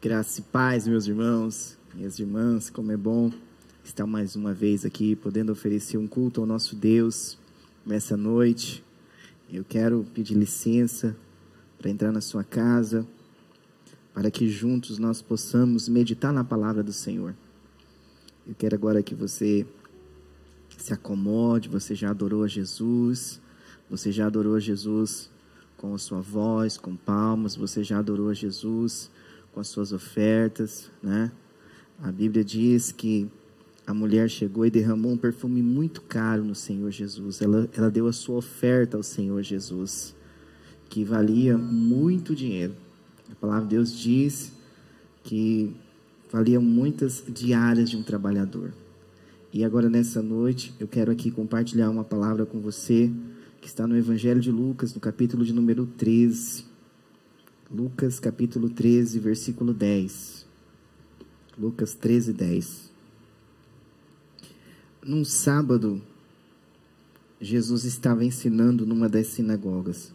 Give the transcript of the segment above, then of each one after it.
Graça e paz, meus irmãos, minhas irmãs, como é bom estar mais uma vez aqui, podendo oferecer um culto ao nosso Deus nessa noite. Eu quero pedir licença para entrar na sua casa, para que juntos nós possamos meditar na palavra do Senhor. Eu quero agora que você se acomode, você já adorou a Jesus, você já adorou a Jesus com a sua voz, com palmas, você já adorou a Jesus com as suas ofertas, né? A Bíblia diz que a mulher chegou e derramou um perfume muito caro no Senhor Jesus. Ela, ela deu a sua oferta ao Senhor Jesus, que valia muito dinheiro. A palavra de Deus diz que valia muitas diárias de um trabalhador. E agora, nessa noite, eu quero aqui compartilhar uma palavra com você que está no Evangelho de Lucas, no capítulo de número 13. Lucas, capítulo 13, versículo 10. Lucas 13, 10. Num sábado, Jesus estava ensinando numa das sinagogas.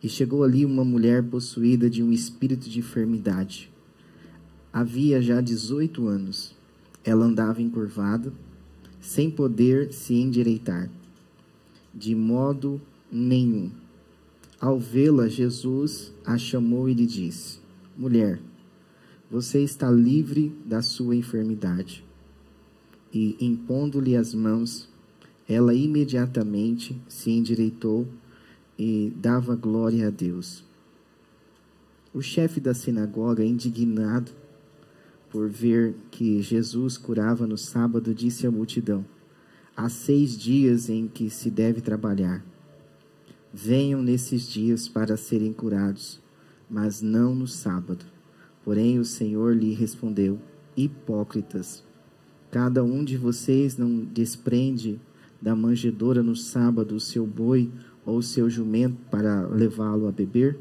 E chegou ali uma mulher possuída de um espírito de enfermidade. Havia já 18 anos. Ela andava encurvada, sem poder se endireitar de modo nenhum. Ao vê-la, Jesus a chamou e lhe disse: Mulher, você está livre da sua enfermidade. E, impondo-lhe as mãos, ela imediatamente se endireitou e dava glória a Deus. O chefe da sinagoga, indignado por ver que Jesus curava no sábado, disse à multidão: há seis dias em que se deve trabalhar. Venham nesses dias para serem curados, mas não no sábado. Porém, o Senhor lhe respondeu: Hipócritas, cada um de vocês não desprende da manjedoura no sábado o seu boi ou o seu jumento para levá-lo a beber?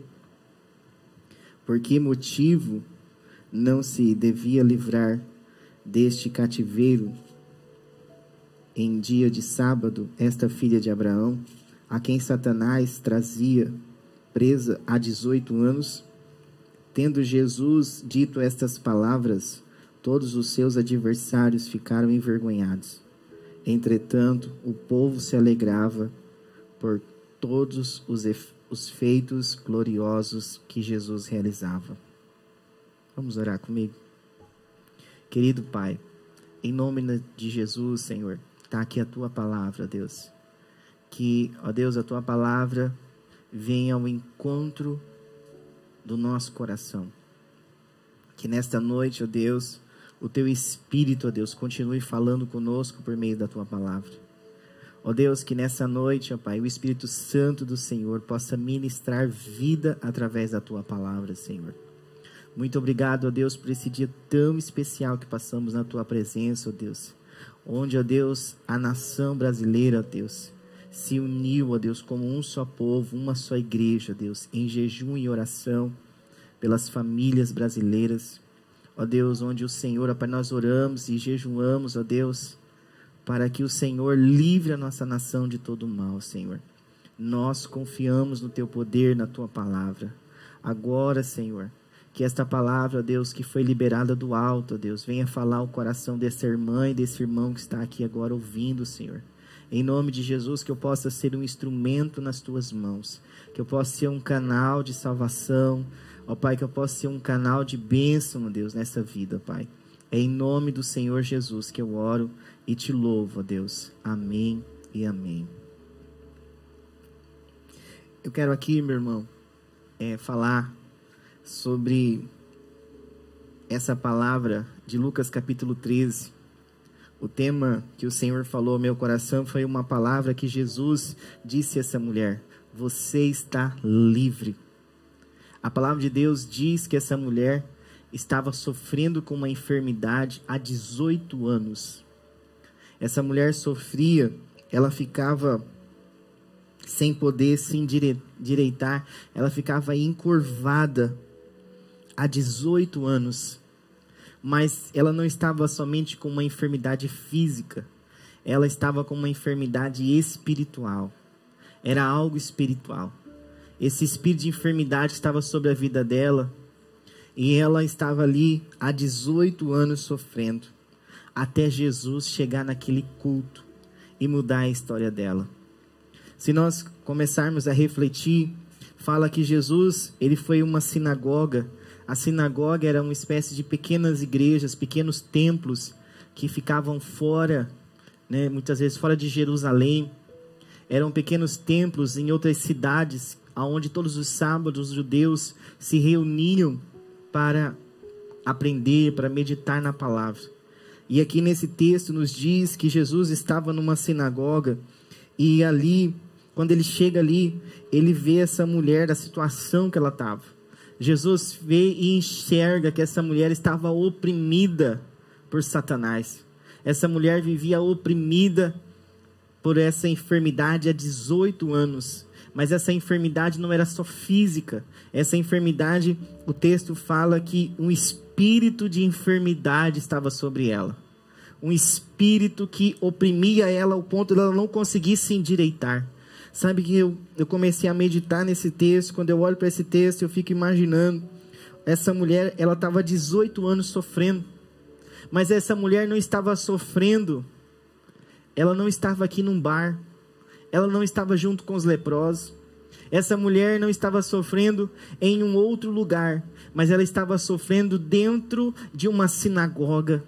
Por que motivo não se devia livrar deste cativeiro em dia de sábado, esta filha de Abraão, a quem Satanás trazia presa há 18 anos, tendo Jesus dito estas palavras, todos os seus adversários ficaram envergonhados. Entretanto, o povo se alegrava por todos os, os feitos gloriosos que Jesus realizava. Vamos orar comigo? Querido Pai, em nome de Jesus, Senhor, está aqui a tua palavra, Deus. Que, ó Deus, a tua palavra venha ao encontro do nosso coração. Que nesta noite, ó Deus, o teu Espírito, ó Deus, continue falando conosco por meio da tua palavra. Ó Deus, que nessa noite, ó Pai, o Espírito Santo do Senhor possa ministrar vida através da tua palavra, Senhor. Muito obrigado, ó Deus, por esse dia tão especial que passamos na tua presença, ó Deus onde, ó Deus, a nação brasileira, ó Deus, se uniu, ó Deus, como um só povo, uma só igreja, ó Deus, em jejum e oração pelas famílias brasileiras. Ó Deus, onde o Senhor, ó Pai, nós oramos e jejuamos, ó Deus, para que o Senhor livre a nossa nação de todo mal, Senhor. Nós confiamos no teu poder, na tua palavra. Agora, Senhor, que esta palavra, Deus, que foi liberada do alto, Deus, venha falar o coração dessa irmã e desse irmão que está aqui agora ouvindo, Senhor. Em nome de Jesus, que eu possa ser um instrumento nas tuas mãos, que eu possa ser um canal de salvação, ó Pai, que eu possa ser um canal de bênção, Deus, nessa vida, Pai. É em nome do Senhor Jesus que eu oro e te louvo, Deus. Amém e amém. Eu quero aqui, meu irmão, é, falar sobre essa palavra de Lucas capítulo 13. O tema que o Senhor falou ao meu coração foi uma palavra que Jesus disse a essa mulher: Você está livre. A palavra de Deus diz que essa mulher estava sofrendo com uma enfermidade há 18 anos. Essa mulher sofria, ela ficava sem poder se endireitar, ela ficava encurvada há 18 anos. Mas ela não estava somente com uma enfermidade física, ela estava com uma enfermidade espiritual. Era algo espiritual. Esse espírito de enfermidade estava sobre a vida dela E ela estava ali há 18 anos sofrendo, até Jesus chegar naquele culto e mudar a história dela. Se nós começarmos a refletir, fala que Jesus, ele foi uma sinagoga. A sinagoga era uma espécie de pequenas igrejas, pequenos templos que ficavam fora, né, muitas vezes fora de Jerusalém. Eram pequenos templos em outras cidades, aonde todos os sábados os judeus se reuniam para aprender, para meditar na palavra. E aqui nesse texto nos diz que Jesus estava numa sinagoga e ali, quando ele chega ali, ele vê essa mulher da situação que ela estava. Jesus vê e enxerga que essa mulher estava oprimida por Satanás. Essa mulher vivia oprimida por essa enfermidade há 18 anos. Mas essa enfermidade não era só física. Essa enfermidade, o texto fala que um espírito de enfermidade estava sobre ela. Um espírito que oprimia ela ao ponto de ela não conseguir se endireitar. Sabe que eu, eu comecei a meditar nesse texto. Quando eu olho para esse texto, eu fico imaginando. Essa mulher, ela estava 18 anos sofrendo. Mas essa mulher não estava sofrendo. Ela não estava aqui num bar ela não estava junto com os leprosos. Essa mulher não estava sofrendo em um outro lugar, mas ela estava sofrendo dentro de uma sinagoga,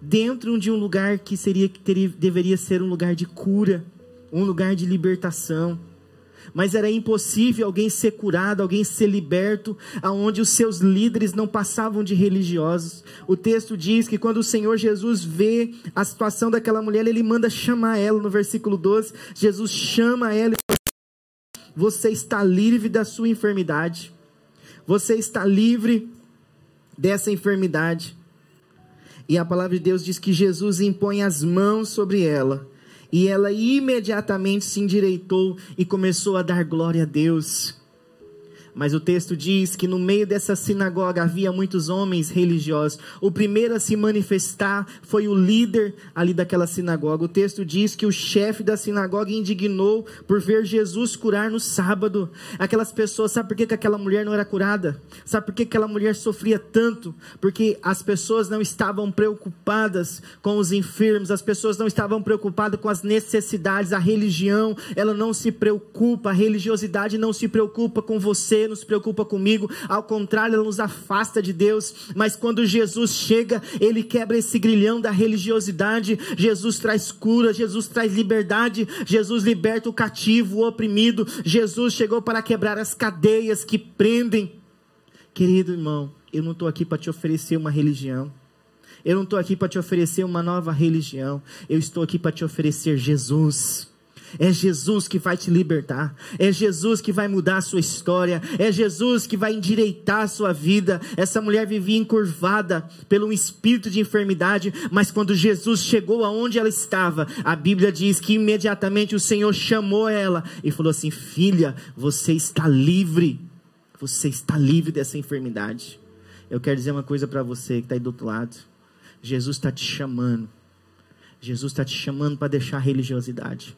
dentro de um lugar que seria que teria, deveria ser um lugar de cura, um lugar de libertação mas era impossível alguém ser curado, alguém ser liberto, aonde os seus líderes não passavam de religiosos. O texto diz que quando o Senhor Jesus vê a situação daquela mulher, ele manda chamar ela no versículo 12. Jesus chama ela e Você está livre da sua enfermidade. Você está livre dessa enfermidade. E a palavra de Deus diz que Jesus impõe as mãos sobre ela e ela imediatamente se endireitou e começou a dar glória a Deus. Mas o texto diz que no meio dessa sinagoga havia muitos homens religiosos. O primeiro a se manifestar foi o líder ali daquela sinagoga. O texto diz que o chefe da sinagoga indignou por ver Jesus curar no sábado. Aquelas pessoas, sabe por que, que aquela mulher não era curada? Sabe por que aquela mulher sofria tanto? Porque as pessoas não estavam preocupadas com os enfermos, as pessoas não estavam preocupadas com as necessidades. A religião, ela não se preocupa, a religiosidade não se preocupa com você não se preocupa comigo, ao contrário, ela nos afasta de Deus. Mas quando Jesus chega, ele quebra esse grilhão da religiosidade. Jesus traz cura, Jesus traz liberdade, Jesus liberta o cativo, o oprimido. Jesus chegou para quebrar as cadeias que prendem. Querido irmão, eu não estou aqui para te oferecer uma religião. Eu não estou aqui para te oferecer uma nova religião. Eu estou aqui para te oferecer Jesus. É Jesus que vai te libertar. É Jesus que vai mudar a sua história. É Jesus que vai endireitar a sua vida. Essa mulher vivia encurvada pelo espírito de enfermidade, mas quando Jesus chegou aonde ela estava, a Bíblia diz que imediatamente o Senhor chamou ela e falou assim: Filha, você está livre. Você está livre dessa enfermidade. Eu quero dizer uma coisa para você que está aí do outro lado. Jesus está te chamando. Jesus está te chamando para deixar a religiosidade.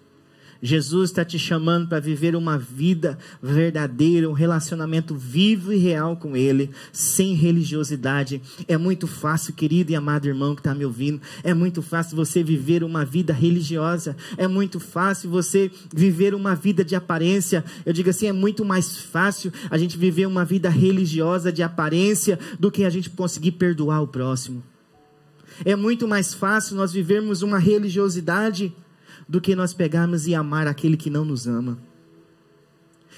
Jesus está te chamando para viver uma vida verdadeira, um relacionamento vivo e real com Ele, sem religiosidade. É muito fácil, querido e amado irmão que está me ouvindo, é muito fácil você viver uma vida religiosa, é muito fácil você viver uma vida de aparência. Eu digo assim, é muito mais fácil a gente viver uma vida religiosa de aparência do que a gente conseguir perdoar o próximo. É muito mais fácil nós vivermos uma religiosidade do que nós pegarmos e amar aquele que não nos ama.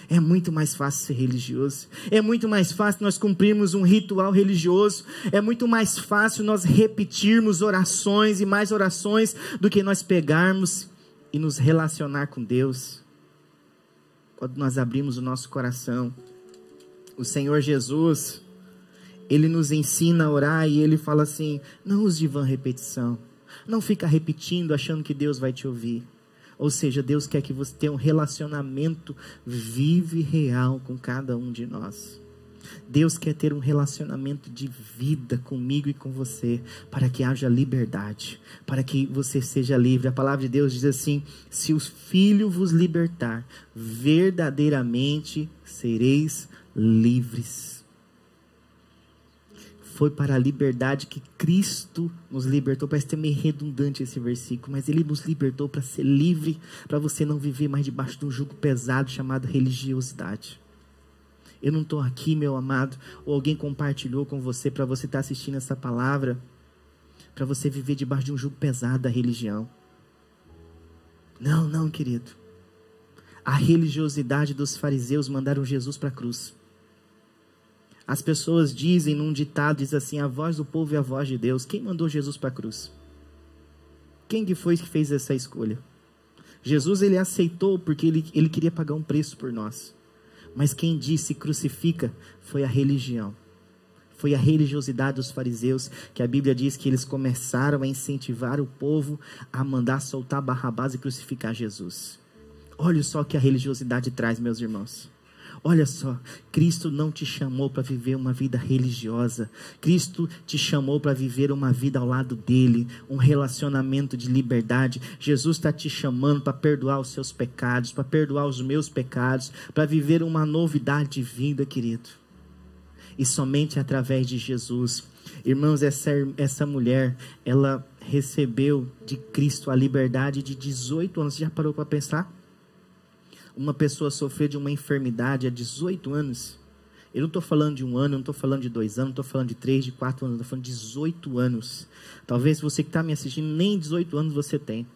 É muito mais fácil ser religioso. É muito mais fácil nós cumprirmos um ritual religioso. É muito mais fácil nós repetirmos orações e mais orações do que nós pegarmos e nos relacionar com Deus. Quando nós abrimos o nosso coração, o Senhor Jesus, ele nos ensina a orar e ele fala assim: não use de vã repetição. Não fica repetindo achando que Deus vai te ouvir. Ou seja, Deus quer que você tenha um relacionamento vivo e real com cada um de nós. Deus quer ter um relacionamento de vida comigo e com você, para que haja liberdade, para que você seja livre. A palavra de Deus diz assim: se o Filho vos libertar, verdadeiramente sereis livres. Foi para a liberdade que Cristo nos libertou. Parece ter meio redundante esse versículo, mas Ele nos libertou para ser livre, para você não viver mais debaixo de um jugo pesado chamado religiosidade. Eu não estou aqui, meu amado, ou alguém compartilhou com você para você estar tá assistindo essa palavra, para você viver debaixo de um jugo pesado da religião. Não, não, querido. A religiosidade dos fariseus mandaram Jesus para a cruz. As pessoas dizem num ditado, diz assim, a voz do povo é a voz de Deus. Quem mandou Jesus para a cruz? Quem que foi que fez essa escolha? Jesus ele aceitou porque ele, ele queria pagar um preço por nós. Mas quem disse crucifica foi a religião. Foi a religiosidade dos fariseus, que a Bíblia diz que eles começaram a incentivar o povo a mandar soltar Barrabás e crucificar Jesus. Olha só o que a religiosidade traz, meus irmãos. Olha só, Cristo não te chamou para viver uma vida religiosa. Cristo te chamou para viver uma vida ao lado dele, um relacionamento de liberdade. Jesus está te chamando para perdoar os seus pecados, para perdoar os meus pecados, para viver uma novidade de vida, querido. E somente através de Jesus. Irmãos, essa, essa mulher, ela recebeu de Cristo a liberdade de 18 anos. Já parou para pensar? Uma pessoa sofrer de uma enfermidade há 18 anos, eu não estou falando de um ano, não estou falando de dois anos, não estou falando de três, de quatro anos, estou falando de 18 anos. Talvez você que está me assistindo, nem 18 anos você tem.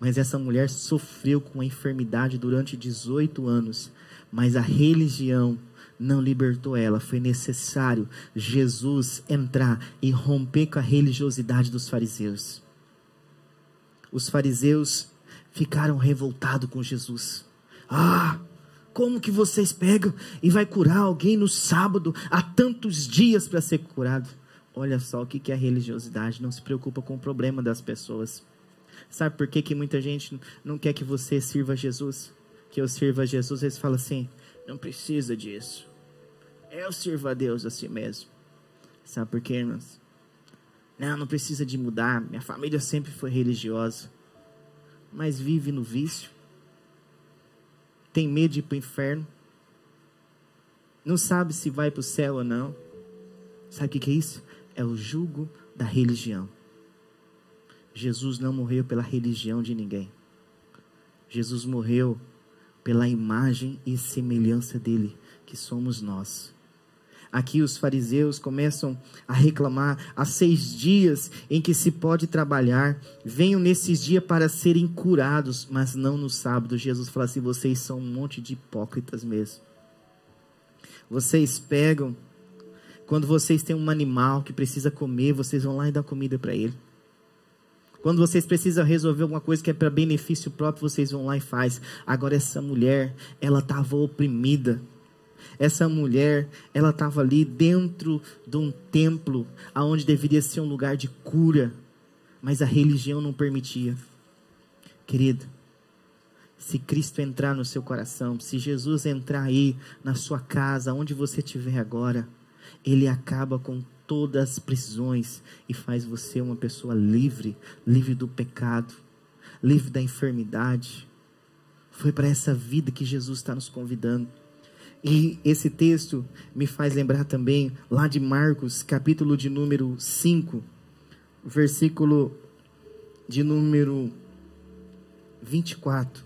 Mas essa mulher sofreu com a enfermidade durante 18 anos. Mas a religião não libertou ela. Foi necessário Jesus entrar e romper com a religiosidade dos fariseus. Os fariseus ficaram revoltados com Jesus. Ah, como que vocês pegam e vai curar alguém no sábado, há tantos dias para ser curado? Olha só o que é religiosidade, não se preocupa com o problema das pessoas. Sabe por que, que muita gente não quer que você sirva Jesus? Que eu sirva a Jesus, eles falam assim: não precisa disso. Eu sirvo a Deus a si mesmo. Sabe por quê, irmãos? Não, não precisa de mudar. Minha família sempre foi religiosa mas vive no vício, tem medo de ir para o inferno, não sabe se vai para o céu ou não. Sabe o que é isso? É o jugo da religião. Jesus não morreu pela religião de ninguém. Jesus morreu pela imagem e semelhança dele, que somos nós. Aqui os fariseus começam a reclamar: há seis dias em que se pode trabalhar, venham nesses dias para serem curados, mas não no sábado. Jesus fala assim: vocês são um monte de hipócritas mesmo. Vocês pegam, quando vocês têm um animal que precisa comer, vocês vão lá e dão comida para ele. Quando vocês precisam resolver alguma coisa que é para benefício próprio, vocês vão lá e faz. Agora essa mulher, ela estava oprimida essa mulher, ela estava ali dentro de um templo, aonde deveria ser um lugar de cura, mas a religião não permitia. Querido, se Cristo entrar no seu coração, se Jesus entrar aí na sua casa, onde você estiver agora, ele acaba com todas as prisões e faz você uma pessoa livre, livre do pecado, livre da enfermidade. Foi para essa vida que Jesus está nos convidando. E esse texto me faz lembrar também lá de Marcos, capítulo de número 5, versículo de número 24.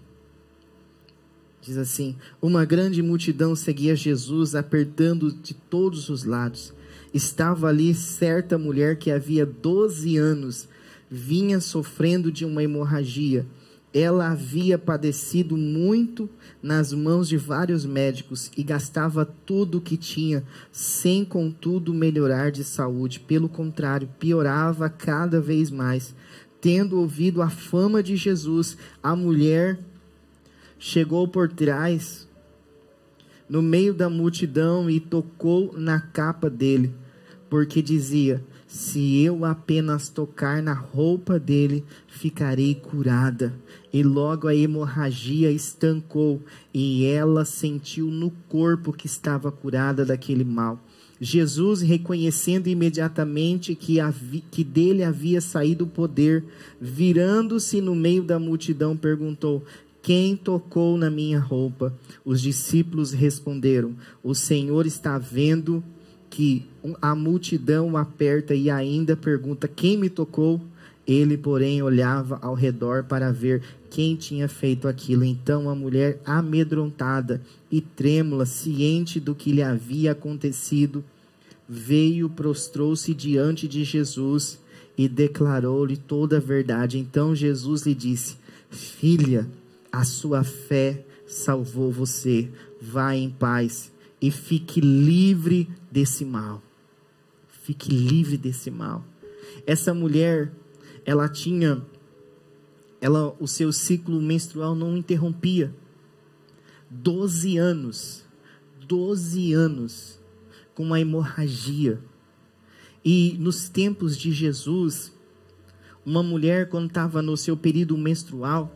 Diz assim: Uma grande multidão seguia Jesus, apertando de todos os lados. Estava ali certa mulher que havia 12 anos vinha sofrendo de uma hemorragia ela havia padecido muito nas mãos de vários médicos e gastava tudo o que tinha, sem contudo melhorar de saúde. Pelo contrário, piorava cada vez mais. Tendo ouvido a fama de Jesus, a mulher chegou por trás, no meio da multidão, e tocou na capa dele, porque dizia: Se eu apenas tocar na roupa dele, ficarei curada e logo a hemorragia estancou e ela sentiu no corpo que estava curada daquele mal. Jesus, reconhecendo imediatamente que, havia, que dele havia saído o poder, virando-se no meio da multidão, perguntou: Quem tocou na minha roupa? Os discípulos responderam: O Senhor está vendo que a multidão aperta e ainda pergunta quem me tocou. Ele, porém, olhava ao redor para ver quem tinha feito aquilo. Então a mulher, amedrontada e trêmula, ciente do que lhe havia acontecido, veio, prostrou-se diante de Jesus e declarou-lhe toda a verdade. Então Jesus lhe disse: Filha, a sua fé salvou você. Vá em paz e fique livre desse mal. Fique livre desse mal. Essa mulher, ela tinha ela o seu ciclo menstrual não interrompia. Doze anos. Doze anos com uma hemorragia. E nos tempos de Jesus, uma mulher, quando estava no seu período menstrual,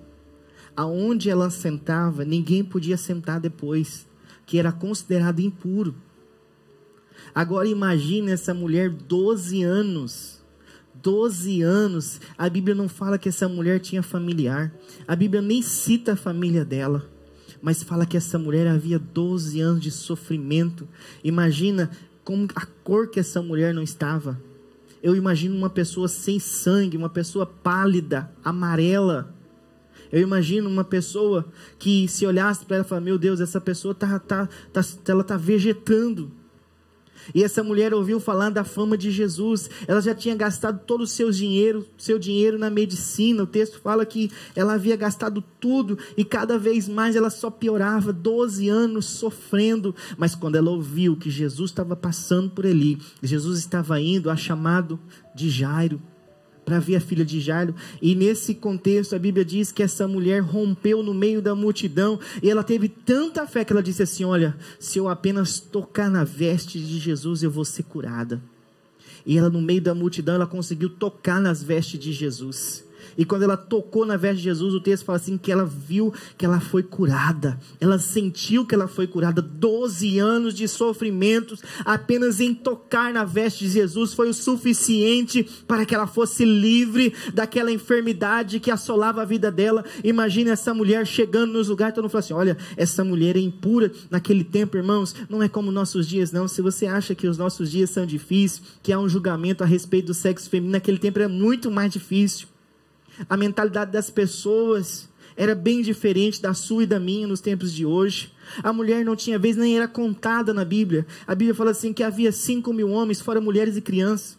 aonde ela sentava, ninguém podia sentar depois, que era considerado impuro. Agora imagine essa mulher 12 anos. 12 anos. A Bíblia não fala que essa mulher tinha familiar. A Bíblia nem cita a família dela. Mas fala que essa mulher havia 12 anos de sofrimento. Imagina como a cor que essa mulher não estava. Eu imagino uma pessoa sem sangue, uma pessoa pálida, amarela. Eu imagino uma pessoa que se olhasse para ela e falasse, meu Deus, essa pessoa tá, tá, tá, ela está vegetando. E essa mulher ouviu falar da fama de Jesus. Ela já tinha gastado todo o seu dinheiro, seu dinheiro na medicina. O texto fala que ela havia gastado tudo e cada vez mais ela só piorava, 12 anos sofrendo. Mas quando ela ouviu que Jesus estava passando por ali, Jesus estava indo a chamado de Jairo, para ver a filha de Jairo. E nesse contexto, a Bíblia diz que essa mulher rompeu no meio da multidão e ela teve tanta fé que ela disse assim: Olha, se eu apenas tocar na veste de Jesus, eu vou ser curada. E ela, no meio da multidão, ela conseguiu tocar nas vestes de Jesus. E quando ela tocou na veste de Jesus, o texto fala assim: que ela viu que ela foi curada. Ela sentiu que ela foi curada. Doze anos de sofrimentos, apenas em tocar na veste de Jesus foi o suficiente para que ela fosse livre daquela enfermidade que assolava a vida dela. Imagine essa mulher chegando nos lugares, todo mundo fala assim: olha, essa mulher é impura. Naquele tempo, irmãos, não é como nossos dias, não. Se você acha que os nossos dias são difíceis, que há um julgamento a respeito do sexo feminino, naquele tempo era muito mais difícil. A mentalidade das pessoas era bem diferente da sua e da minha nos tempos de hoje. A mulher não tinha vez, nem era contada na Bíblia. A Bíblia fala assim que havia cinco mil homens, fora mulheres e crianças.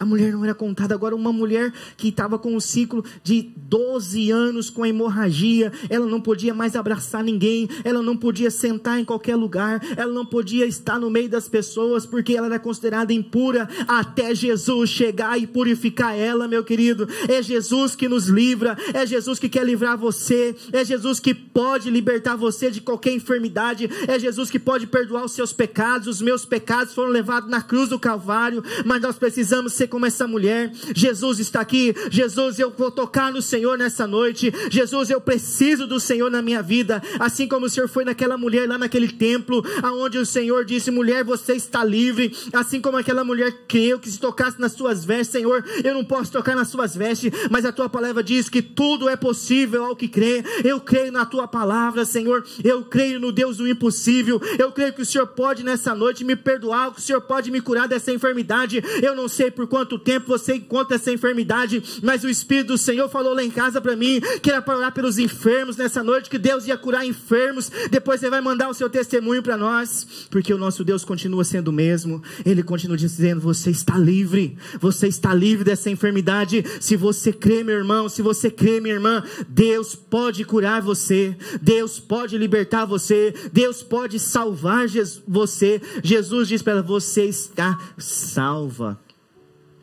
A mulher não era contada. Agora, uma mulher que estava com um ciclo de 12 anos com hemorragia, ela não podia mais abraçar ninguém, ela não podia sentar em qualquer lugar, ela não podia estar no meio das pessoas, porque ela era considerada impura até Jesus chegar e purificar ela, meu querido. É Jesus que nos livra, é Jesus que quer livrar você, é Jesus que pode libertar você de qualquer enfermidade, é Jesus que pode perdoar os seus pecados. Os meus pecados foram levados na cruz do Calvário, mas nós precisamos ser como essa mulher. Jesus está aqui. Jesus, eu vou tocar no Senhor nessa noite. Jesus, eu preciso do Senhor na minha vida. Assim como o Senhor foi naquela mulher lá naquele templo, aonde o Senhor disse: mulher, você está livre. Assim como aquela mulher creu que se tocasse nas suas vestes, Senhor, eu não posso tocar nas suas vestes, mas a tua palavra diz que tudo é possível ao que crê. Eu creio na tua palavra, Senhor. Eu creio no Deus do impossível. Eu creio que o Senhor pode nessa noite me perdoar, que o Senhor pode me curar dessa enfermidade. Eu não sei por quanto tempo você encontra essa enfermidade, mas o Espírito do Senhor falou lá em casa para mim que era para orar pelos enfermos nessa noite, que Deus ia curar enfermos. Depois você vai mandar o seu testemunho para nós, porque o nosso Deus continua sendo o mesmo. Ele continua dizendo: Você está livre, você está livre dessa enfermidade. Se você crê, meu irmão, se você crê, minha irmã, Deus pode curar você, Deus pode libertar você, Deus pode salvar você. Jesus diz para ela: Você está salva.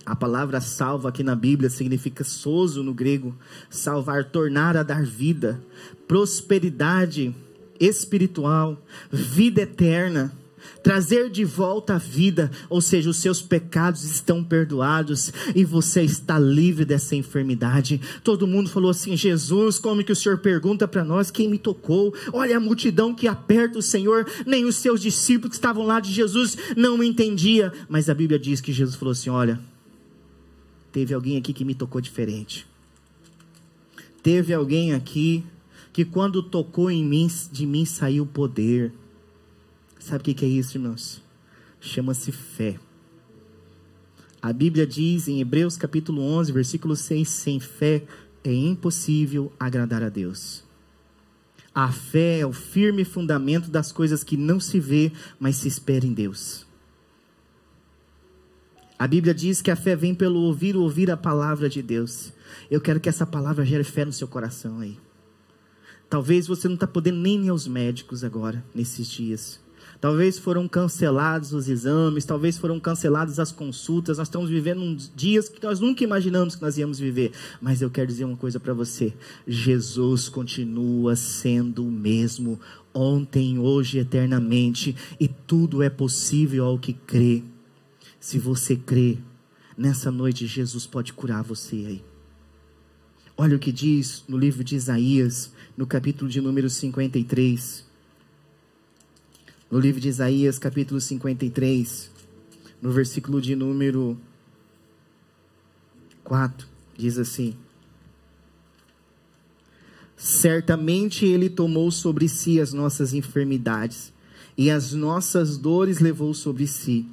A palavra salva aqui na Bíblia significa sozo no grego, salvar, tornar a dar vida, prosperidade espiritual, vida eterna, trazer de volta a vida, ou seja, os seus pecados estão perdoados e você está livre dessa enfermidade. Todo mundo falou assim: Jesus, como que o Senhor pergunta para nós quem me tocou? Olha a multidão que aperta o Senhor, nem os seus discípulos que estavam lá de Jesus não entendia, mas a Bíblia diz que Jesus falou assim: olha Teve alguém aqui que me tocou diferente. Teve alguém aqui que quando tocou em mim, de mim saiu poder. Sabe o que é isso, irmãos? chama-se fé. A Bíblia diz em Hebreus capítulo 11, versículo 6, sem fé é impossível agradar a Deus. A fé é o firme fundamento das coisas que não se vê, mas se espera em Deus. A Bíblia diz que a fé vem pelo ouvir, ouvir a palavra de Deus. Eu quero que essa palavra gere fé no seu coração aí. Talvez você não está podendo nem ir aos médicos agora, nesses dias. Talvez foram cancelados os exames, talvez foram canceladas as consultas. Nós estamos vivendo uns dias que nós nunca imaginamos que nós íamos viver. Mas eu quero dizer uma coisa para você: Jesus continua sendo o mesmo ontem, hoje, eternamente, e tudo é possível ao que crê. Se você crê, nessa noite Jesus pode curar você aí. Olha o que diz no livro de Isaías, no capítulo de número 53. No livro de Isaías, capítulo 53, no versículo de número 4, diz assim: Certamente Ele tomou sobre si as nossas enfermidades, e as nossas dores levou sobre si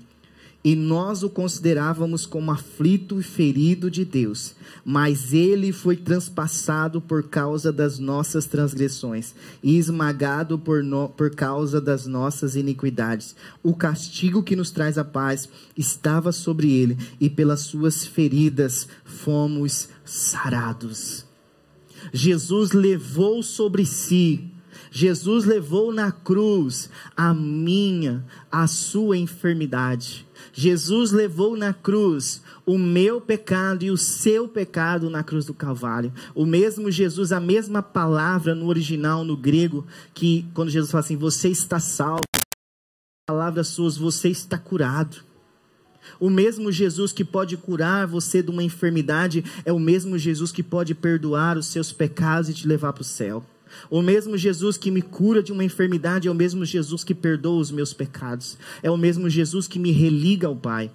e nós o considerávamos como aflito e ferido de Deus, mas ele foi transpassado por causa das nossas transgressões e esmagado por, no, por causa das nossas iniquidades. O castigo que nos traz a paz estava sobre ele, e pelas suas feridas fomos sarados. Jesus levou sobre si Jesus levou na cruz a minha, a sua enfermidade. Jesus levou na cruz o meu pecado e o seu pecado na cruz do Calvário. O mesmo Jesus, a mesma palavra no original, no grego, que quando Jesus fala assim: Você está salvo. Palavras suas, você está curado. O mesmo Jesus que pode curar você de uma enfermidade é o mesmo Jesus que pode perdoar os seus pecados e te levar para o céu. O mesmo Jesus que me cura de uma enfermidade é o mesmo Jesus que perdoa os meus pecados. É o mesmo Jesus que me religa ao Pai.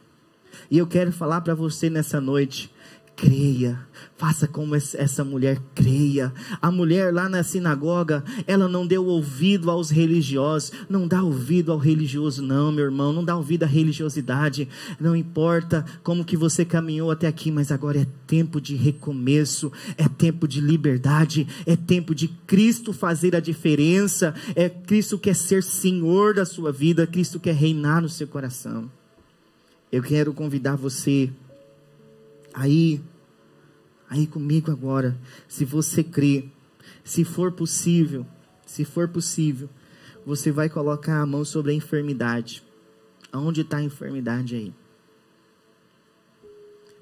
E eu quero falar para você nessa noite creia. Faça como essa mulher creia. A mulher lá na sinagoga, ela não deu ouvido aos religiosos. Não dá ouvido ao religioso, não, meu irmão. Não dá ouvido à religiosidade. Não importa como que você caminhou até aqui, mas agora é tempo de recomeço. É tempo de liberdade. É tempo de Cristo fazer a diferença. É Cristo quer ser Senhor da sua vida. Cristo quer reinar no seu coração. Eu quero convidar você aí, aí comigo agora, se você crê, se for possível, se for possível, você vai colocar a mão sobre a enfermidade. Aonde está a enfermidade aí?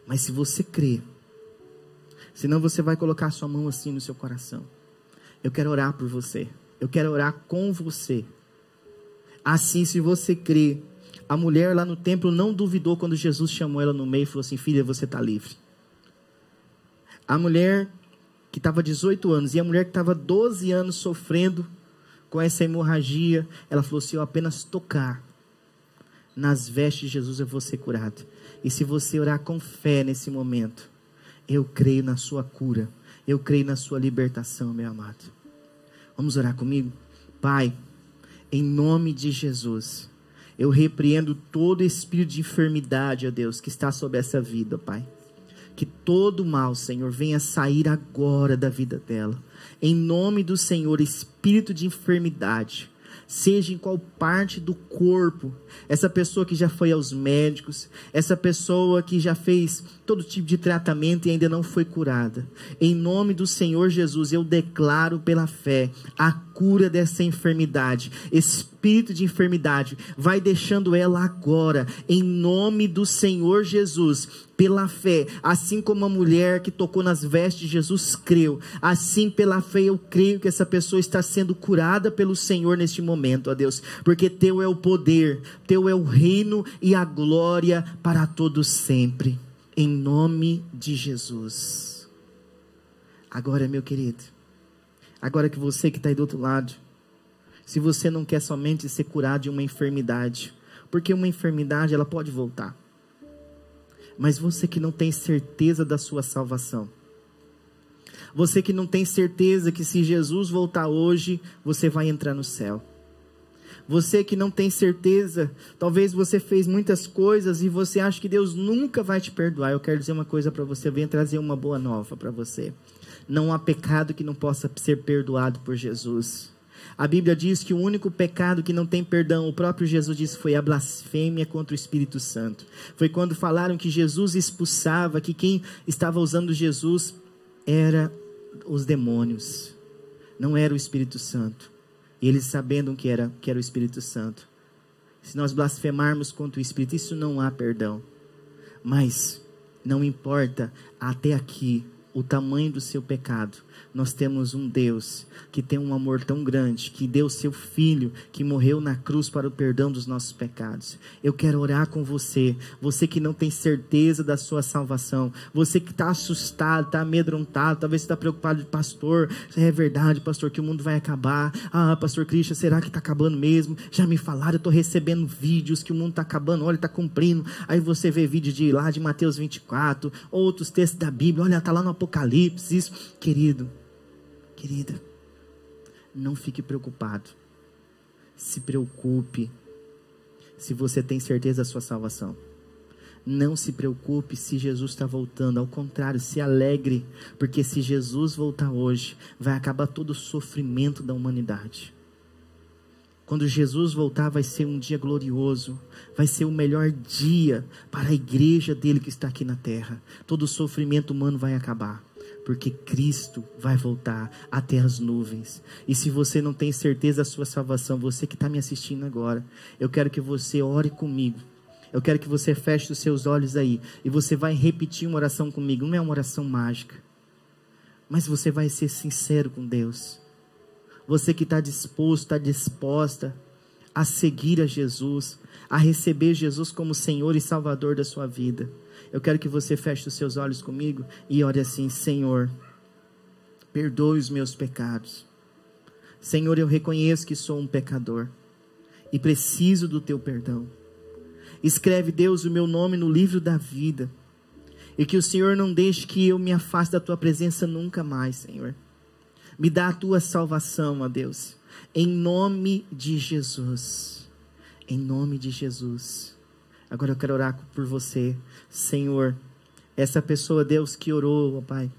Mas se você crê, senão você vai colocar a sua mão assim no seu coração. Eu quero orar por você. Eu quero orar com você. Assim, se você crê, a mulher lá no templo não duvidou quando Jesus chamou ela no meio e falou assim: Filha, você está livre. A mulher que estava 18 anos e a mulher que estava 12 anos sofrendo com essa hemorragia, ela falou: Se eu apenas tocar nas vestes de Jesus, eu vou ser curado. E se você orar com fé nesse momento, eu creio na sua cura, eu creio na sua libertação, meu amado. Vamos orar comigo? Pai, em nome de Jesus. Eu repreendo todo espírito de enfermidade, ó Deus, que está sobre essa vida, Pai. Que todo mal, Senhor, venha sair agora da vida dela. Em nome do Senhor, espírito de enfermidade, seja em qual parte do corpo, essa pessoa que já foi aos médicos, essa pessoa que já fez todo tipo de tratamento e ainda não foi curada. Em nome do Senhor Jesus, eu declaro pela fé a cura dessa enfermidade. Espírito de enfermidade, vai deixando ela agora, em nome do Senhor Jesus, pela fé, assim como a mulher que tocou nas vestes de Jesus creu, assim pela fé eu creio que essa pessoa está sendo curada pelo Senhor neste momento, ó Deus, porque teu é o poder, teu é o reino e a glória para todos sempre em nome de Jesus. Agora, meu querido, agora que você que está aí do outro lado, se você não quer somente ser curado de uma enfermidade, porque uma enfermidade ela pode voltar, mas você que não tem certeza da sua salvação, você que não tem certeza que se Jesus voltar hoje, você vai entrar no céu. Você que não tem certeza, talvez você fez muitas coisas e você acha que Deus nunca vai te perdoar. Eu quero dizer uma coisa para você, eu venho trazer uma boa nova para você. Não há pecado que não possa ser perdoado por Jesus. A Bíblia diz que o único pecado que não tem perdão, o próprio Jesus disse, foi a blasfêmia contra o Espírito Santo. Foi quando falaram que Jesus expulsava, que quem estava usando Jesus era os demônios, não era o Espírito Santo. E eles sabendo que era, que era o Espírito Santo. Se nós blasfemarmos contra o Espírito, isso não há perdão. Mas não importa até aqui o tamanho do seu pecado, nós temos um Deus que tem um amor tão grande, que deu seu filho, que morreu na cruz para o perdão dos nossos pecados. Eu quero orar com você, você que não tem certeza da sua salvação, você que está assustado, está amedrontado, talvez está preocupado, pastor, é verdade, pastor, que o mundo vai acabar. Ah, pastor Cristian, será que está acabando mesmo? Já me falaram, eu estou recebendo vídeos que o mundo está acabando, olha, está cumprindo. Aí você vê vídeo de lá de Mateus 24, outros textos da Bíblia, olha, está lá no Apocalipse, isso, querido Querida, não fique preocupado. Se preocupe se você tem certeza da sua salvação. Não se preocupe se Jesus está voltando, ao contrário, se alegre, porque se Jesus voltar hoje, vai acabar todo o sofrimento da humanidade. Quando Jesus voltar, vai ser um dia glorioso, vai ser o melhor dia para a igreja dele que está aqui na terra. Todo o sofrimento humano vai acabar porque Cristo vai voltar até as nuvens. E se você não tem certeza da sua salvação, você que está me assistindo agora, eu quero que você ore comigo. Eu quero que você feche os seus olhos aí e você vai repetir uma oração comigo. Não é uma oração mágica, mas você vai ser sincero com Deus. Você que está disposto, está disposta a seguir a Jesus, a receber Jesus como Senhor e Salvador da sua vida. Eu quero que você feche os seus olhos comigo e ore assim: Senhor, perdoe os meus pecados. Senhor, eu reconheço que sou um pecador e preciso do teu perdão. Escreve, Deus, o meu nome no livro da vida. E que o Senhor não deixe que eu me afaste da tua presença nunca mais, Senhor. Me dá a tua salvação, ó Deus. Em nome de Jesus. Em nome de Jesus. Agora eu quero orar por você. Senhor, essa pessoa, Deus, que orou, ó Pai,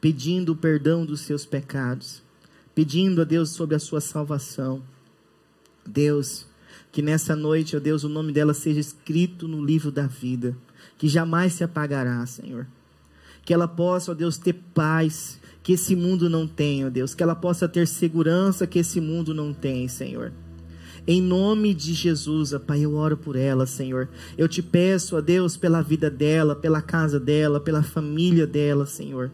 pedindo o perdão dos seus pecados, pedindo a Deus sobre a sua salvação. Deus, que nessa noite, ó Deus, o nome dela seja escrito no livro da vida, que jamais se apagará, Senhor. Que ela possa, ó Deus, ter paz que esse mundo não tem, ó Deus. Que ela possa ter segurança que esse mundo não tem, Senhor. Em nome de Jesus, Pai, eu oro por ela, Senhor. Eu te peço, ó Deus, pela vida dela, pela casa dela, pela família dela, Senhor.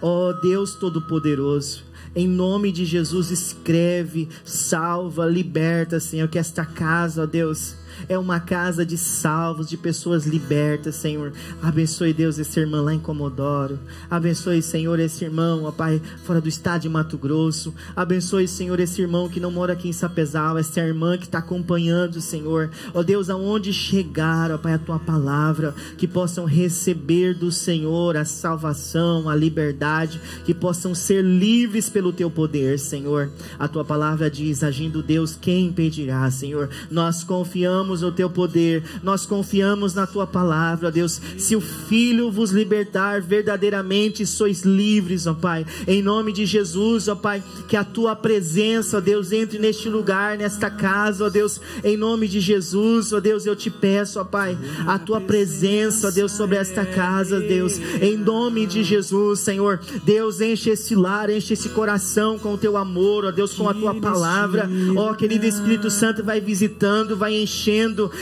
Ó Deus Todo-Poderoso, em nome de Jesus, escreve, salva, liberta, Senhor, que esta casa, ó Deus, é uma casa de salvos, de pessoas libertas, Senhor. Abençoe, Deus, esse irmão lá em Comodoro. Abençoe, Senhor, esse irmão, ó Pai, fora do estado de Mato Grosso. Abençoe, Senhor, esse irmão que não mora aqui em Sapezal, essa irmã que está acompanhando, Senhor. Ó Deus, aonde chegar, ó Pai, a tua palavra, que possam receber do Senhor a salvação, a liberdade, que possam ser livres pelo teu poder, Senhor. A tua palavra diz: agindo Deus, quem impedirá, Senhor? Nós confiamos confiamos no teu poder, nós confiamos na tua palavra, Deus. Se o Filho vos libertar, verdadeiramente sois livres, ó Pai. Em nome de Jesus, ó Pai, que a tua presença, ó Deus, entre neste lugar, nesta casa, ó Deus. Em nome de Jesus, ó Deus, eu te peço, ó Pai, a tua presença, ó Deus, sobre esta casa, Deus. Em nome de Jesus, Senhor. Deus, enche esse lar, enche esse coração com o teu amor, ó Deus, com a tua palavra. Ó, querido Espírito Santo, vai visitando, vai enchendo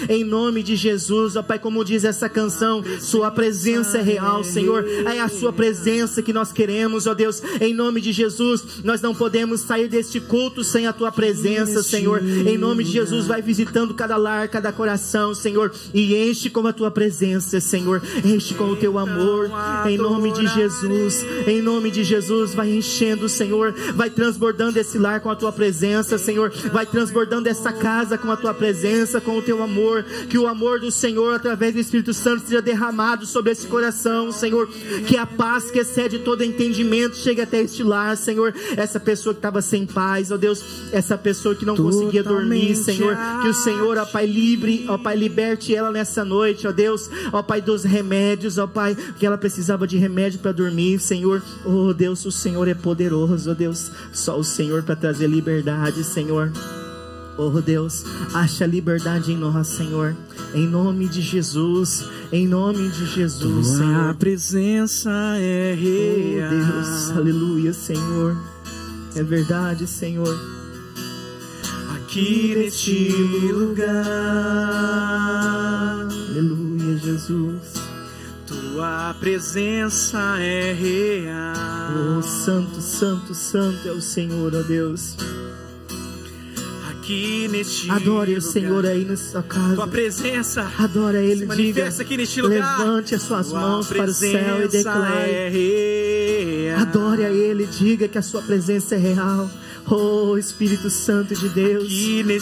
em nome de Jesus, ó Pai, como diz essa canção, Sua presença é real, Senhor, é a Sua presença que nós queremos, ó Deus, em nome de Jesus, nós não podemos sair deste culto sem a Tua presença, Senhor, em nome de Jesus, vai visitando cada lar, cada coração, Senhor, e enche com a Tua presença, Senhor, enche com o Teu amor, em nome de Jesus, em nome de Jesus, vai enchendo, Senhor, vai transbordando esse lar com a Tua presença, Senhor, vai transbordando essa casa com a Tua presença, com o teu amor, que o amor do Senhor, através do Espírito Santo, seja derramado sobre esse coração, Senhor. Que a paz que excede todo entendimento chegue até este lar, Senhor. Essa pessoa que estava sem paz, ó Deus, essa pessoa que não conseguia dormir, Senhor. Que o Senhor, ó Pai, livre, ó Pai, liberte ela nessa noite, ó Deus, ó Pai, dos remédios, ó Pai, que ela precisava de remédio para dormir, Senhor. Oh Deus, o Senhor é poderoso, ó Deus. Só o Senhor para trazer liberdade, Senhor. Oh Deus, acha liberdade em nós, Senhor. Em nome de Jesus, em nome de Jesus, Tua Senhor. presença é real. Oh Deus, aleluia, Senhor. É verdade, Senhor. Aqui neste lugar, Aleluia, Jesus. tua presença é real. Oh, santo, santo, santo é o Senhor, ó Deus. Aqui neste Adore o lugar, Senhor aí na sua Tua casa. presença Adore a se Ele, diga. manifesta aqui neste lugar. Levante as suas Tua mãos para o céu e presença declare. é. Adore a Ele, diga que a sua presença é real. Oh Espírito Santo de Deus,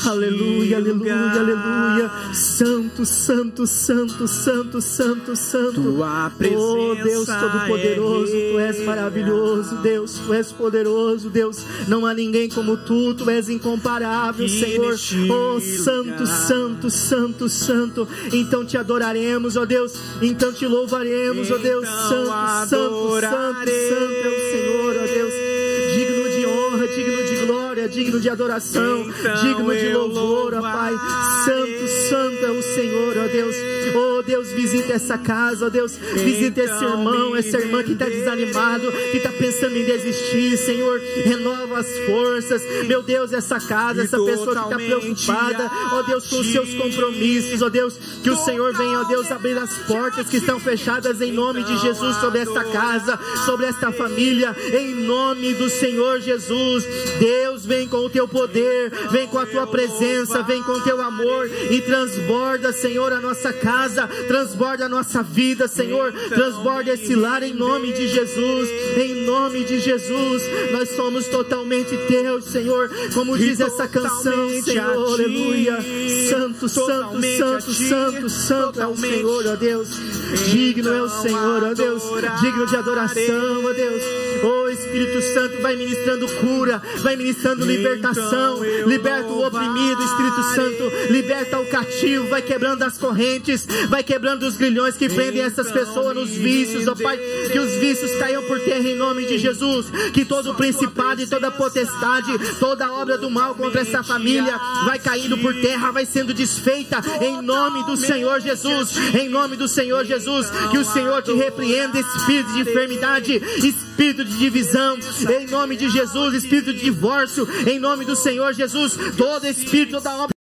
aleluia, aleluia, aleluia. Santo, santo, santo, santo, santo, santo. Tua Oh Deus Todo-Poderoso, é Tu és maravilhoso. Deus, Tu és poderoso, Deus. Não há ninguém como Tu, Tu és incomparável, Aqui Senhor. Oh Santo. Santo, Santo, Santo. Então te adoraremos, ó Deus. Então te louvaremos, ó Deus. Então Santo, Santo, Santo, Santo é o Senhor, ó Deus. Digno de honra, digno de glória, digno de adoração, Então digno de louvor, ó Pai. Santo, Santo é o Senhor, ó Deus. Oh Deus, visita essa casa, ó Deus. Visita esse Então irmão, essa irmã que está desanimado, que está pensando em desistir, Senhor. Renova as forças, meu Deus, essa casa, essa pessoa que está preocupada, ó Deus, com os seus compromissos, ó Deus, que o Senhor venha, ó Deus, abrir as portas que estão fechadas em nome de Jesus sobre esta casa, sobre esta família, em nome do Senhor Jesus. Deus, vem com o teu poder, vem com a tua presença, vem com o teu amor e transborda, Senhor, a nossa casa, transborda a nossa vida, Senhor, transborda esse lar em nome de Jesus, em nome de Jesus. Nós somos totalmente teus, Senhor, como diz essa canção, Senhor, aleluia. Santo, santo, santo, santo, santo é o. Senhor, ó Deus. Digno é o Então Senhor, ó Deus. Digno de adoração, ó Deus. Oh Espírito Santo, vai ministrando cura, vai ministrando libertação. Então Liberta o oprimido, Espírito Santo. Liberta o cativo, vai quebrando as correntes, vai quebrando os grilhões que prendem essas Então pessoas nos vícios, ó Pai. Que os vícios caiam por terra em nome de Jesus. Que todo principado e toda potestade, toda obra do mal contra essa família vai caindo por terra, vai sendo desfeita em nome do Senhor Jesus. Em nome do Senhor Jesus. Que o Senhor te repreenda, espírito de enfermidade, espírito de divisão. Em nome de Jesus, espírito de divórcio. Em nome do Senhor Jesus. Todo espírito da obra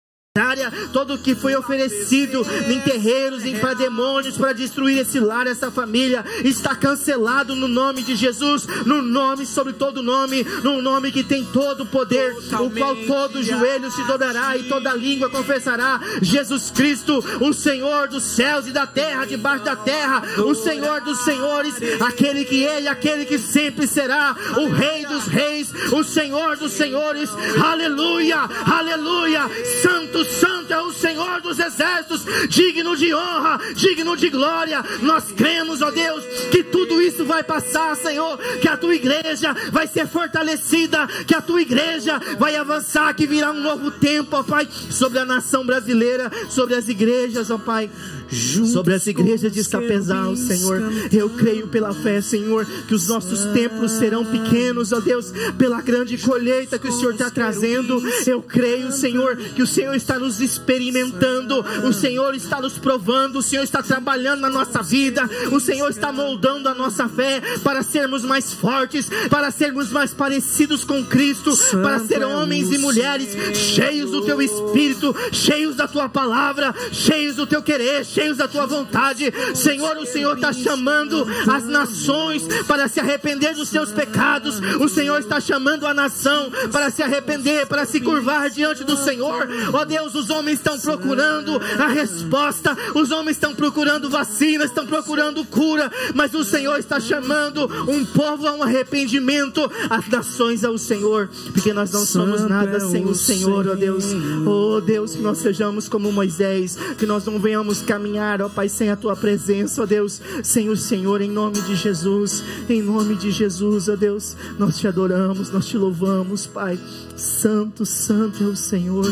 área, todo o que foi oferecido em terreiros, em para demônios, para destruir esse lar, essa família, está cancelado no nome de Jesus, no nome sobre todo nome, no nome que tem todo o poder, o qual todo joelho se dobrará e toda língua confessará Jesus Cristo, o Senhor dos céus e da terra, debaixo da terra, o Senhor dos senhores, aquele que é e aquele que sempre será, o Rei dos reis, o Senhor dos senhores, aleluia, aleluia, santo, santo é o Senhor dos exércitos, digno de honra, digno de glória. Nós cremos, ó Deus, que tudo isso vai passar, Senhor, que a tua igreja vai ser fortalecida, que a tua igreja vai avançar, que virá um novo tempo, ó Pai, sobre a nação brasileira, sobre as igrejas, ó Pai. Sobre as igrejas de Sapezal, Senhor, eu creio pela fé, Senhor, que os nossos templos serão pequenos, ó Deus, pela grande colheita que o Senhor está trazendo. Eu creio, Senhor, que o Senhor está nos experimentando, o Senhor está nos provando, o Senhor está trabalhando na nossa vida, o Senhor está moldando a nossa fé para sermos mais fortes, para sermos mais parecidos com Cristo, para ser homens e mulheres cheios do teu espírito, cheios da tua palavra, cheios do teu querer, cheios da tua vontade. Senhor, o Senhor está chamando as nações para se arrepender dos seus pecados. O Senhor está chamando a nação para se arrepender, para se curvar diante do Senhor. Ó Deus, os homens estão procurando a resposta, os homens estão procurando vacina, estão procurando cura, mas o Senhor está chamando um povo a um arrependimento, as nações ao Senhor, porque nós não somos nada sem o Senhor, ó Deus. Ó Deus, que nós sejamos como Moisés, que nós não venhamos caminhar, ó Pai, sem a tua presença, ó Deus, sem o Senhor, em nome de Jesus, em nome de Jesus, ó Deus, nós te adoramos, nós te louvamos, Pai. Santo, santo é o Senhor.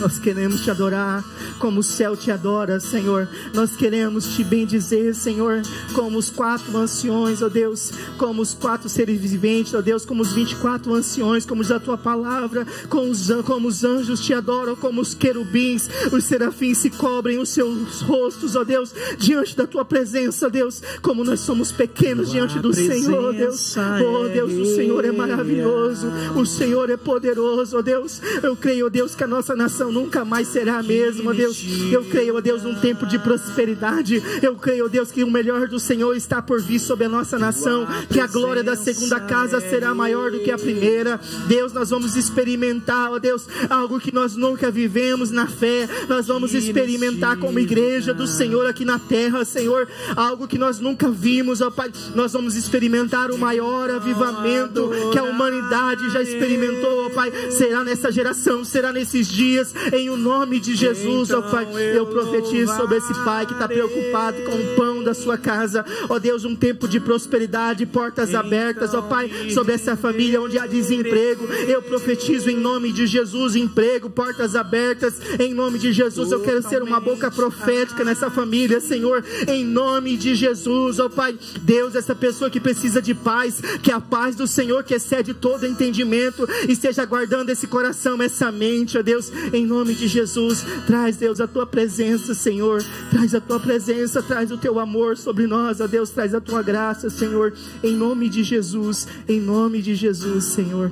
Nós queremos te adorar como o céu te adora, Senhor. Nós queremos te bendizer, Senhor, como os quatro anciões, ó Deus, como os quatro seres viventes, ó Deus, como os 24 anciões, como a tua palavra, como os, como os anjos te adoram, como os querubins, os serafins se cobrem os seus rostos, ó Deus, diante da tua presença, Deus, como nós somos pequenos diante do Senhor, ó Deus. Oh Deus, o Senhor é maravilhoso, o Senhor é poderoso, ó Deus. Eu creio, ó Deus, que a nossa nação nunca mais será a mesma, ó Deus. Eu creio, ó Deus, num tempo de prosperidade. Eu creio, ó Deus, que o melhor do Senhor está por vir sobre a nossa nação, que a glória da segunda casa será maior do que a primeira. Deus, nós vamos experimentar, ó Deus, algo que nós nunca vivemos na fé. Nós vamos experimentar como igreja do Senhor aqui na terra, Senhor, algo que nós nunca vimos, ó Pai. Nós vamos experimentar o maior avivamento que a humanidade já experimentou, ó Pai. Será nessa geração, será nesses dias, em o nome de Jesus, ó Pai. Eu profetizo sobre esse pai que está preocupado com o pão da sua casa, ó Deus, um tempo de prosperidade, portas abertas, ó Pai, sobre essa família onde há desemprego. Eu profetizo em nome de Jesus, emprego, portas abertas, em nome de Jesus. Eu quero ser uma boca profética nessa família, Senhor, em nome de Jesus, ó Pai. Deus, essa pessoa que precisa de paz, que a paz do Senhor que excede todo entendimento, esteja guardando esse coração, essa mente, ó Deus, em nome de Jesus. Traz, Deus, a tua presença, Senhor. Traz a tua presença, traz o teu amor sobre nós, ó Deus. Traz a tua graça, Senhor. Em nome de Jesus, em nome de Jesus, Senhor.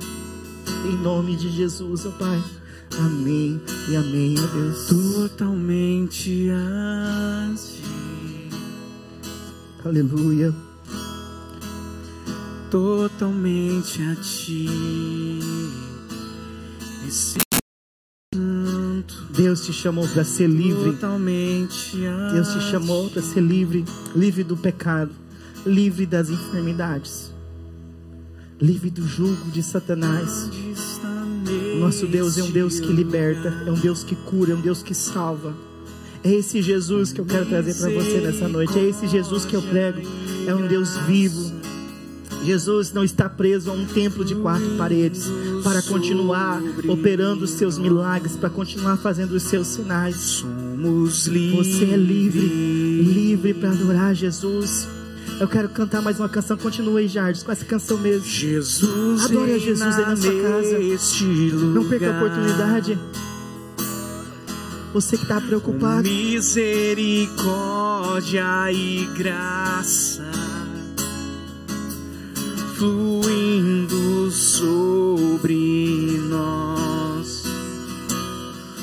Em nome de Jesus, ó Pai. Amém e amém, ó Deus. Totalmente assim. Aleluia. Totalmente a ti. Esse Deus te chamou para ser livre. Totalmente a Deus te chamou para ser livre, livre do pecado, livre das enfermidades, livre do jugo de Satanás. Nosso Deus é um Deus que liberta, é um Deus que cura, é um Deus que salva. É esse Jesus que eu quero trazer para você nessa noite. É esse Jesus que eu prego. É um Deus vivo. Jesus não está preso a um templo de quatro paredes para continuar operando os seus milagres, para continuar fazendo os seus sinais. Somos livres. Você é livre, livre para adorar Jesus. Eu quero cantar mais uma canção. Continue aí, Jardim, com essa canção mesmo. Jesus Adore a Jesus aí na sua casa. Não perca a oportunidade. Você que está preocupado, Misericórdia e graça fluindo sobre nós.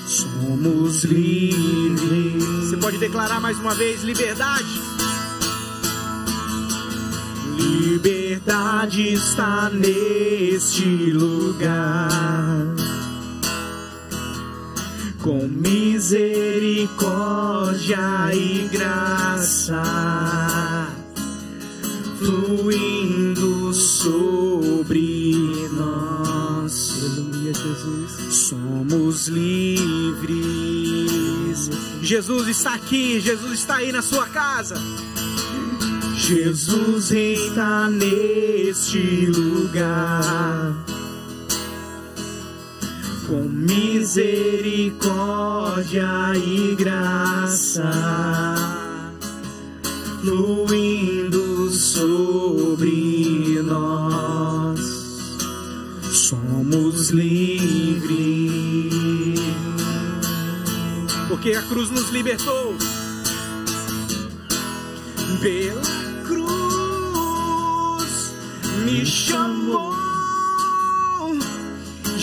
Somos livres. Você pode declarar mais uma vez liberdade. Liberdade está neste lugar com misericórdia e graça fluindo sobre nós. aleluia, Jesus. Somos livres. Jesus está aqui, Jesus está aí na sua casa. Jesus está neste lugar com misericórdia e graça fluindo sobre nós. Somos livres, porque a cruz nos libertou. Pela cruz me chamou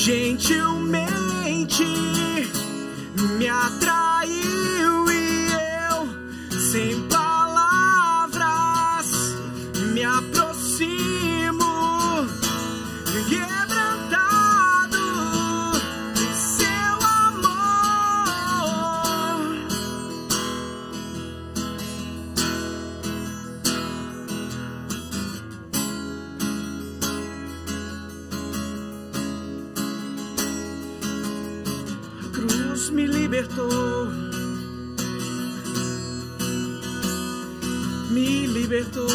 gentilmente me atraiu e eu sem me libertou. Me libertou.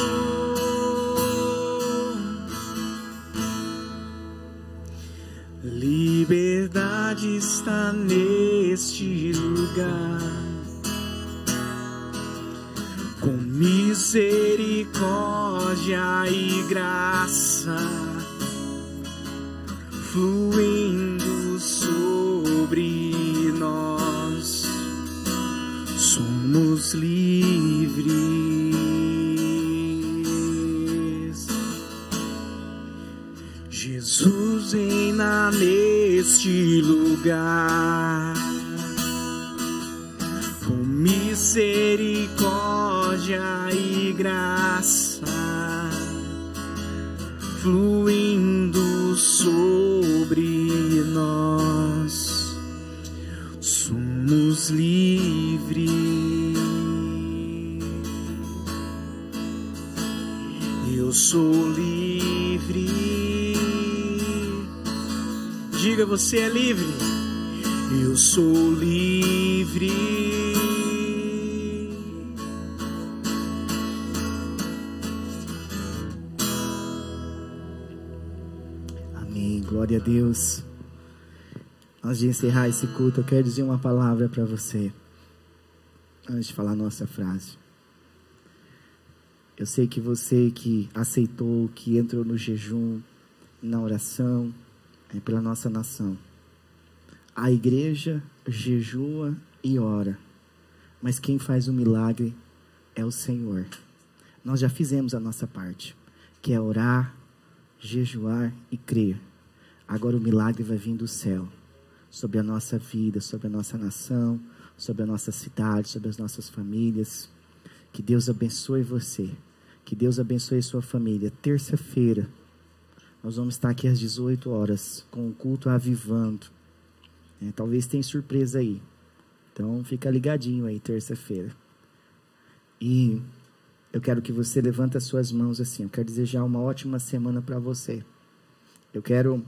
Liberdade está neste lugar. Com misericórdia e graça neste lugar. Você é livre. Eu sou livre. Amém. Glória a Deus. Antes de encerrar esse culto, eu quero dizer uma palavra para você. Antes de falar a nossa frase. Eu sei que você que aceitou, que entrou no jejum, na oração, é pela nossa nação. A igreja jejua e ora, mas quem faz o milagre é o Senhor. Nós já fizemos a nossa parte, que é orar, jejuar e crer. Agora o milagre vai vir do céu, sobre a nossa vida, sobre a nossa nação, sobre a nossa cidade, sobre as nossas famílias. Que Deus abençoe você. Que Deus abençoe sua família. Terça-feira, nós vamos estar aqui às 18 horas, com o culto avivando. É, talvez tenha surpresa aí. Então fica ligadinho aí, terça-feira. E eu quero que você levante as suas mãos assim. Eu quero desejar uma ótima semana para você. Eu quero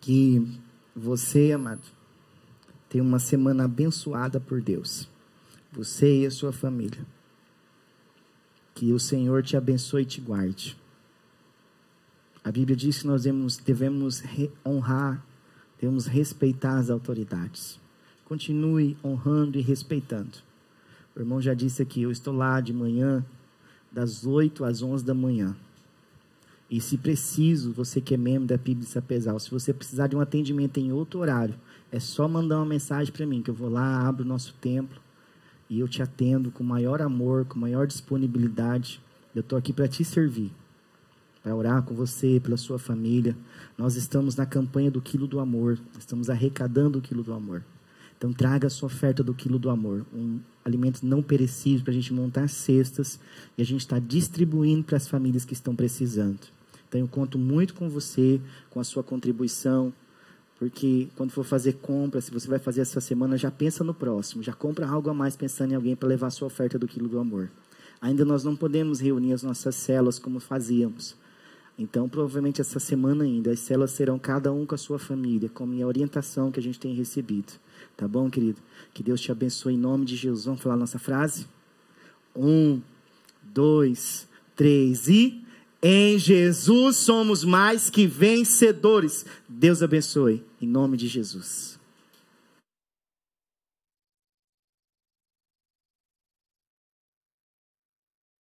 que você, amado, tenha uma semana abençoada por Deus. Você e a sua família. Que o Senhor te abençoe e te guarde. A Bíblia diz que nós devemos, devemos honrar, devemos respeitar as autoridades. Continue honrando e respeitando. O irmão já disse aqui, eu estou lá de manhã, das 8 às 11 da manhã. E se preciso, você que é membro da PIB de Sapezal, se você precisar de um atendimento em outro horário, é só mandar uma mensagem para mim, que eu vou lá, abro o nosso templo e eu te atendo com maior amor, com maior disponibilidade. Eu estou aqui para te servir, para orar com você, pela sua família. Nós estamos na campanha do quilo do amor, estamos arrecadando o quilo do amor. Então traga a sua oferta do quilo do amor, um alimento não perecível para a gente montar cestas e a gente está distribuindo para as famílias que estão precisando. Então eu conto muito com você, com a sua contribuição, porque quando for fazer compra, se você vai fazer essa semana, já pensa no próximo, já compra algo a mais pensando em alguém para levar a sua oferta do quilo do amor. Ainda nós não podemos reunir as nossas células como fazíamos. Então, provavelmente essa semana ainda, as células serão cada um com a sua família, com a minha orientação que a gente tem recebido. Tá bom, querido? Que Deus te abençoe em nome de Jesus. Vamos falar a nossa frase? Um, dois, três e. Em Jesus somos mais que vencedores. Deus abençoe. Em nome de Jesus.